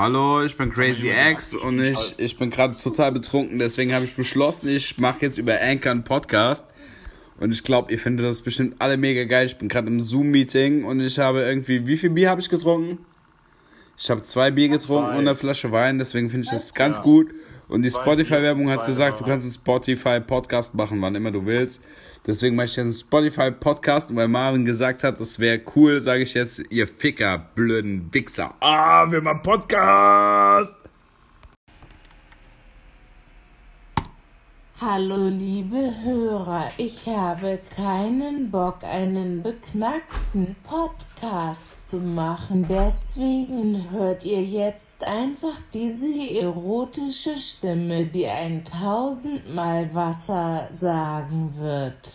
Hallo, ich bin Crazy X und ich, ich bin gerade total betrunken, deswegen habe ich beschlossen, ich mache jetzt über Anchor einen Podcast. Und ich glaube, ihr findet das bestimmt alle mega geil. Ich bin gerade im Zoom-Meeting und ich habe irgendwie, wie viel Bier habe ich getrunken? Ich habe zwei Bier getrunken und eine Flasche Wein, deswegen finde ich das ganz ja. gut. Und die Spotify-Werbung hat gesagt, du kannst einen Spotify-Podcast machen, wann immer du willst. Deswegen mache ich jetzt einen Spotify-Podcast und weil Marvin gesagt hat, das wäre cool, sage ich jetzt, ihr Ficker, blöden Wichser. Ah, wir machen Podcast! Hallo liebe Hörer, ich habe keinen Bock, einen beknackten Podcast zu machen. Deswegen hört ihr jetzt einfach diese erotische Stimme, die ein tausendmal Wasser sagen wird.